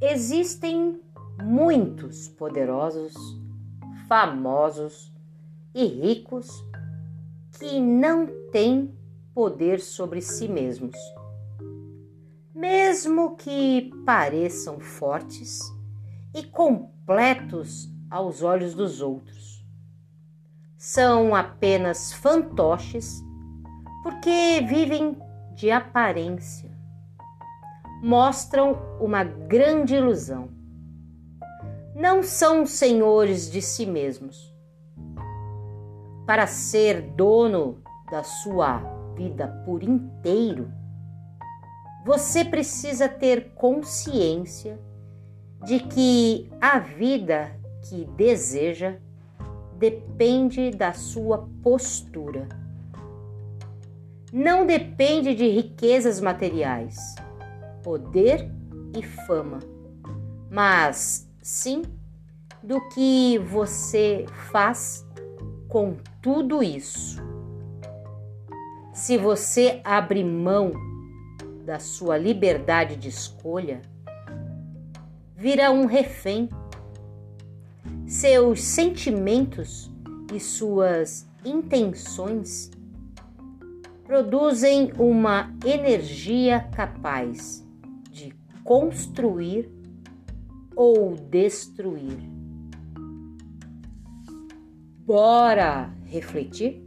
Existem muitos poderosos, famosos e ricos que não têm poder sobre si mesmos. Mesmo que pareçam fortes e completos aos olhos dos outros. São apenas fantoches porque vivem de aparência. Mostram uma grande ilusão. Não são senhores de si mesmos. Para ser dono da sua vida por inteiro, você precisa ter consciência de que a vida que deseja depende da sua postura. Não depende de riquezas materiais, poder e fama, mas sim do que você faz com tudo isso. Se você abre mão da sua liberdade de escolha, vira um refém. Seus sentimentos e suas intenções produzem uma energia capaz construir ou destruir. Bora refletir?